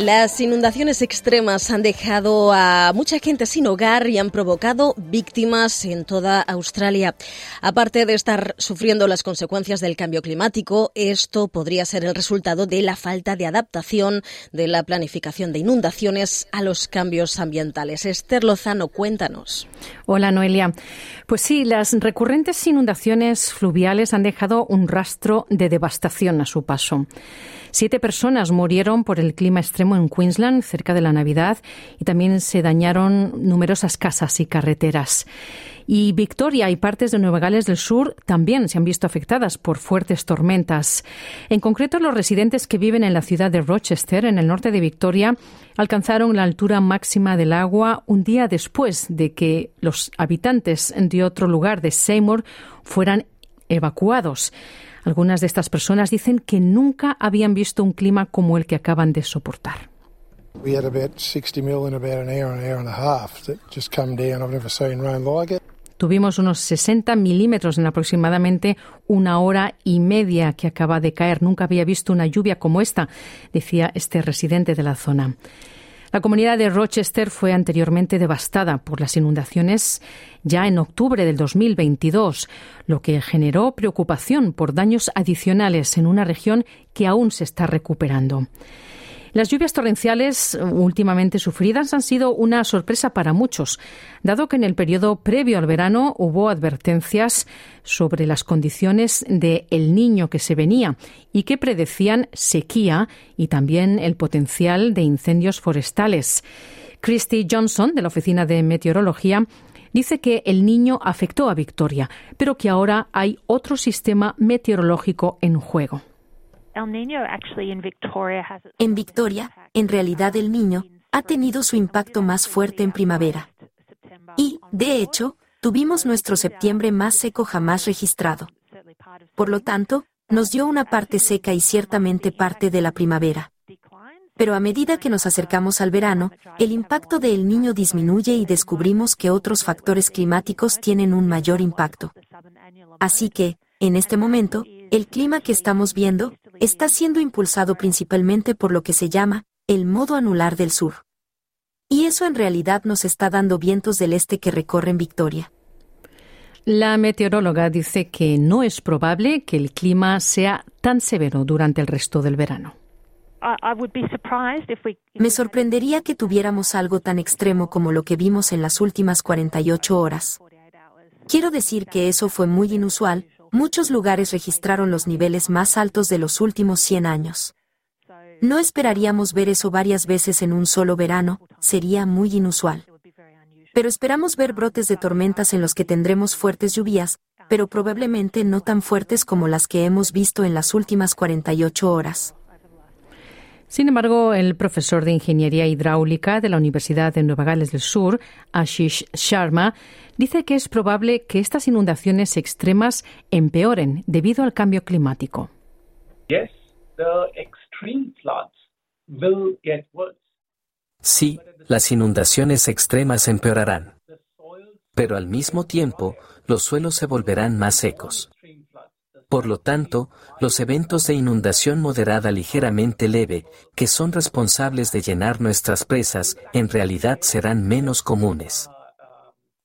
Las inundaciones extremas han dejado a mucha gente sin hogar y han provocado víctimas en toda Australia. Aparte de estar sufriendo las consecuencias del cambio climático, esto podría ser el resultado de la falta de adaptación de la planificación de inundaciones a los cambios ambientales. Esther Lozano, cuéntanos. Hola, Noelia. Pues sí, las recurrentes inundaciones fluviales han dejado un rastro de devastación a su paso. Siete personas murieron por el clima extremo en Queensland cerca de la Navidad y también se dañaron numerosas casas y carreteras. Y Victoria y partes de Nueva Gales del Sur también se han visto afectadas por fuertes tormentas. En concreto, los residentes que viven en la ciudad de Rochester, en el norte de Victoria, alcanzaron la altura máxima del agua un día después de que los habitantes de otro lugar de Seymour fueran evacuados. Algunas de estas personas dicen que nunca habían visto un clima como el que acaban de soportar. Tuvimos unos 60 milímetros en aproximadamente una hora y media que acaba de caer. Nunca había visto una lluvia como esta, decía este residente de la zona. La comunidad de Rochester fue anteriormente devastada por las inundaciones ya en octubre del 2022, lo que generó preocupación por daños adicionales en una región que aún se está recuperando. Las lluvias torrenciales últimamente sufridas han sido una sorpresa para muchos, dado que en el periodo previo al verano hubo advertencias sobre las condiciones de El Niño que se venía y que predecían sequía y también el potencial de incendios forestales. Christy Johnson, de la Oficina de Meteorología, dice que el niño afectó a Victoria, pero que ahora hay otro sistema meteorológico en juego. En Victoria, en realidad el niño ha tenido su impacto más fuerte en primavera. Y, de hecho, tuvimos nuestro septiembre más seco jamás registrado. Por lo tanto, nos dio una parte seca y ciertamente parte de la primavera. Pero a medida que nos acercamos al verano, el impacto del niño disminuye y descubrimos que otros factores climáticos tienen un mayor impacto. Así que, en este momento, el clima que estamos viendo está siendo impulsado principalmente por lo que se llama el modo anular del sur. Y eso en realidad nos está dando vientos del este que recorren Victoria. La meteoróloga dice que no es probable que el clima sea tan severo durante el resto del verano. Me sorprendería que tuviéramos algo tan extremo como lo que vimos en las últimas 48 horas. Quiero decir que eso fue muy inusual, muchos lugares registraron los niveles más altos de los últimos 100 años. No esperaríamos ver eso varias veces en un solo verano, sería muy inusual. Pero esperamos ver brotes de tormentas en los que tendremos fuertes lluvias, pero probablemente no tan fuertes como las que hemos visto en las últimas 48 horas. Sin embargo, el profesor de Ingeniería Hidráulica de la Universidad de Nueva Gales del Sur, Ashish Sharma, dice que es probable que estas inundaciones extremas empeoren debido al cambio climático. Sí, las inundaciones extremas empeorarán, pero al mismo tiempo los suelos se volverán más secos. Por lo tanto, los eventos de inundación moderada ligeramente leve, que son responsables de llenar nuestras presas, en realidad serán menos comunes.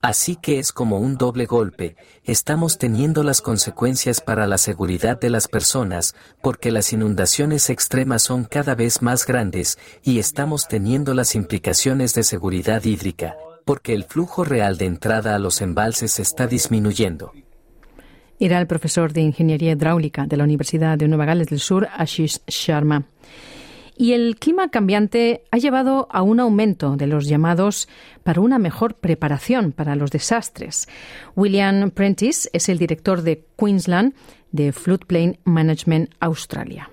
Así que es como un doble golpe, estamos teniendo las consecuencias para la seguridad de las personas, porque las inundaciones extremas son cada vez más grandes, y estamos teniendo las implicaciones de seguridad hídrica, porque el flujo real de entrada a los embalses está disminuyendo. Era el profesor de Ingeniería Hidráulica de la Universidad de Nueva Gales del Sur, Ashish Sharma. Y el clima cambiante ha llevado a un aumento de los llamados para una mejor preparación para los desastres. William Prentice es el director de Queensland de Floodplain Management Australia.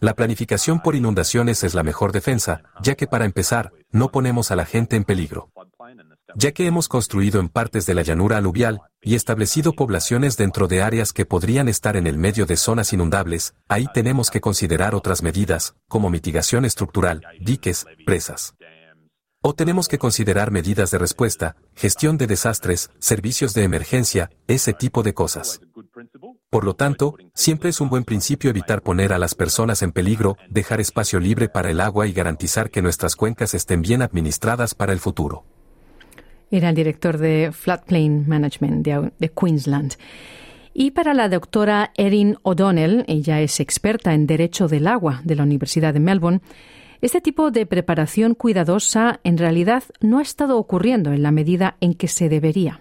La planificación por inundaciones es la mejor defensa, ya que para empezar, no ponemos a la gente en peligro. Ya que hemos construido en partes de la llanura aluvial y establecido poblaciones dentro de áreas que podrían estar en el medio de zonas inundables, ahí tenemos que considerar otras medidas, como mitigación estructural, diques, presas. O tenemos que considerar medidas de respuesta, gestión de desastres, servicios de emergencia, ese tipo de cosas. Por lo tanto, siempre es un buen principio evitar poner a las personas en peligro, dejar espacio libre para el agua y garantizar que nuestras cuencas estén bien administradas para el futuro. Era el director de Floodplain Management de, Queensland. Y para la doctora Erin O'Donnell, ella es experta en Derecho del Agua de la Universidad de Melbourne, este tipo de preparación cuidadosa en realidad no ha estado ocurriendo en la medida en que se debería.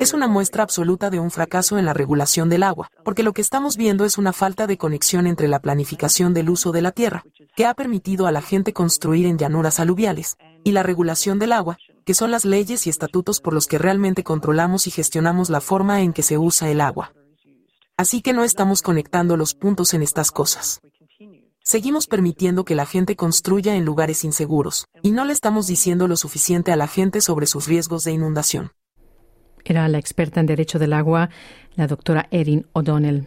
Es una muestra absoluta de un fracaso en la regulación del agua, porque lo que estamos viendo es una falta de conexión entre la planificación del uso de la tierra, que ha permitido a la gente construir en llanuras aluviales, y la regulación del agua, que son las leyes y estatutos por los que realmente controlamos y gestionamos la forma en que se usa el agua. Así que no estamos conectando los puntos en estas cosas. Seguimos permitiendo que la gente construya en lugares inseguros, y no le estamos diciendo lo suficiente a la gente sobre sus riesgos de inundación. Era la experta en Derecho del Agua, la doctora Erin O'Donnell.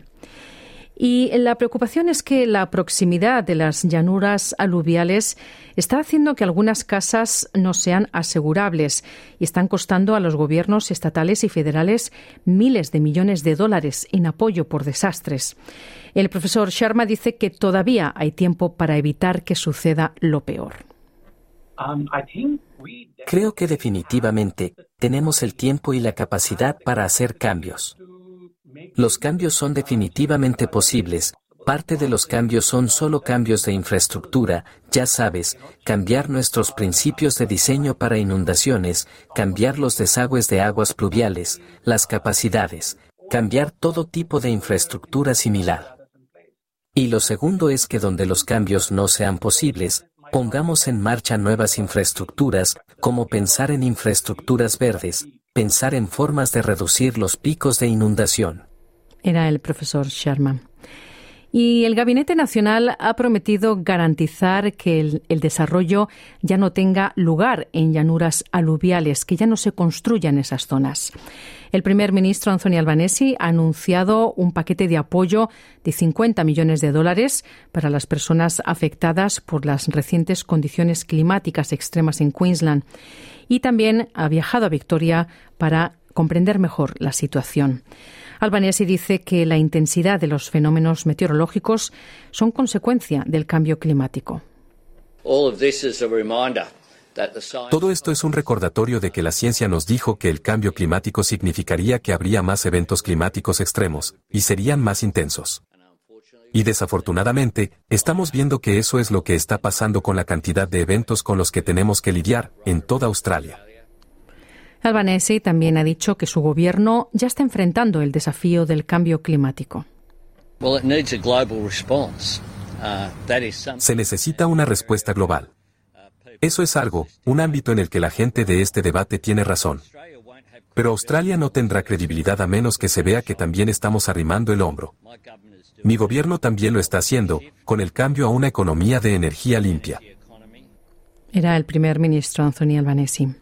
Y la preocupación es que la proximidad de las llanuras aluviales está haciendo que algunas casas no sean asegurables y están costando a los gobiernos estatales y federales miles de millones de dólares en apoyo por desastres. El profesor Sharma dice que todavía hay tiempo para evitar que suceda lo peor. Um, Creo que definitivamente tenemos el tiempo y la capacidad para hacer cambios. Los cambios son definitivamente posibles. Parte de los cambios son solo cambios de infraestructura, ya sabes, cambiar nuestros principios de diseño para inundaciones, cambiar los desagües de aguas pluviales, las capacidades, cambiar todo tipo de infraestructura similar. Y lo segundo es que donde los cambios no sean posibles, pongamos en marcha nuevas infraestructuras, como pensar en infraestructuras verdes, pensar en formas de reducir los picos de inundación. Era el profesor Sharma. Y el Gabinete Nacional ha prometido garantizar que el, desarrollo ya no tenga lugar en llanuras aluviales, que ya no se construyan esas zonas. El primer ministro Anthony Albanese ha anunciado un paquete de apoyo de 50 millones de dólares para las personas afectadas por las recientes condiciones climáticas extremas en Queensland y también ha viajado a Victoria para comprender mejor la situación. Albanese dice que la intensidad de los fenómenos meteorológicos son consecuencia del cambio climático. Todo esto es un recordatorio de que la ciencia nos dijo que el cambio climático significaría que habría más eventos climáticos extremos, y serían más intensos. Y desafortunadamente, estamos viendo que eso es lo que está pasando con la cantidad de eventos con los que tenemos que lidiar en toda Australia. Albanese también ha dicho que su gobierno ya está enfrentando el desafío del cambio climático. Uh, Se necesita una respuesta global. Eso es algo, un ámbito en el que la gente de este debate tiene razón. Pero Australia no tendrá credibilidad a menos que se vea que también estamos arrimando el hombro. Mi gobierno también lo está haciendo, con el cambio a una economía de energía limpia. Era el primer ministro Anthony Albanese.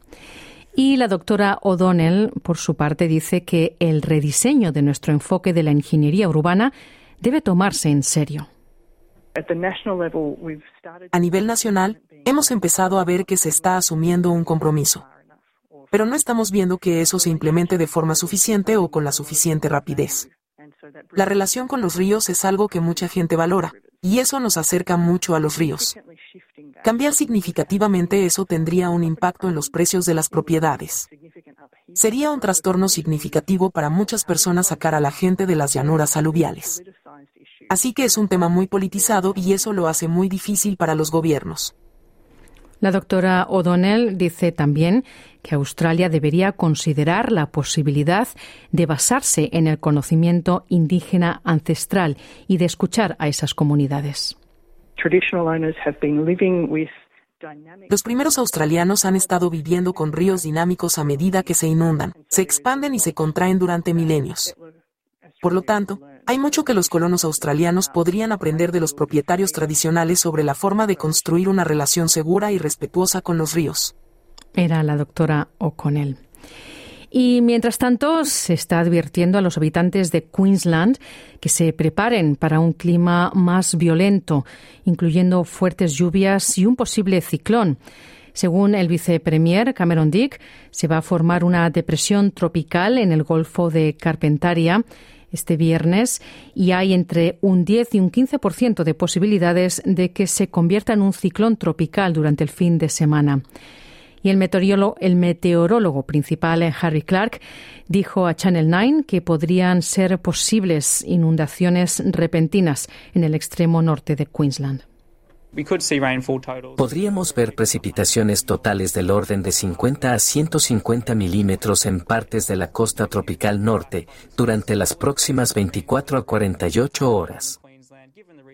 Y la doctora O'Donnell, por su parte, dice que el rediseño de nuestro enfoque de la ingeniería urbana debe tomarse en serio. A nivel nacional, hemos empezado a ver que se está asumiendo un compromiso. Pero no estamos viendo que eso se implemente de forma suficiente o con la suficiente rapidez. La relación con los ríos es algo que mucha gente valora, y eso nos acerca mucho a los ríos. Cambiar significativamente eso tendría un impacto en los precios de las propiedades. Sería un trastorno significativo para muchas personas sacar a la gente de las llanuras aluviales. Así que es un tema muy politizado y eso lo hace muy difícil para los gobiernos. La doctora O'Donnell dice también que Australia debería considerar la posibilidad de basarse en el conocimiento indígena ancestral y de escuchar a esas comunidades. Los primeros australianos han estado viviendo con ríos dinámicos a medida que se inundan, se expanden y se contraen durante milenios. Por lo tanto, Hay mucho que los colonos australianos podrían aprender de los propietarios tradicionales sobre la forma de construir una relación segura y respetuosa con los ríos. Era la doctora O'Connell. Y mientras tanto, se está advirtiendo a los habitantes de Queensland que se preparen para un clima más violento, incluyendo fuertes lluvias y un posible ciclón. Según el vicepremier Cameron Dick, se va a formar una depresión tropical en el Golfo de Carpentaria este viernes y hay entre un 10 y un 15% de posibilidades de que se convierta en un ciclón tropical durante el fin de semana. Y el meteorólogo, el meteorólogo principal, Harry Clark, dijo a Channel 9 que podrían ser posibles inundaciones repentinas en el extremo norte de Queensland. Podríamos ver precipitaciones totales del orden de 50 a 150 milímetros en partes de la costa tropical norte durante las próximas 24 a 48 horas.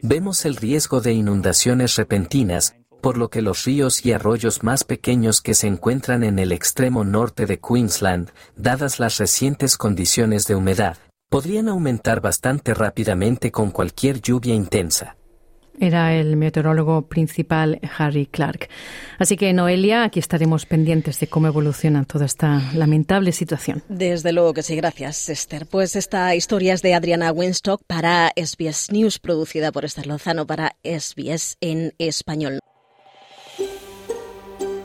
Vemos el riesgo de inundaciones repentinas, por lo que los ríos y arroyos más pequeños que se encuentran en el extremo norte de Queensland, dadas las recientes condiciones de humedad, podrían aumentar bastante rápidamente con cualquier lluvia intensa. Era el meteorólogo principal Harry Clark. Así que, Noelia, aquí estaremos pendientes de cómo evoluciona toda esta lamentable situación. Desde luego que sí, gracias, Esther. Pues esta historia es de Adriana Winstock para SBS News, producida por Esther Lozano para SBS en español.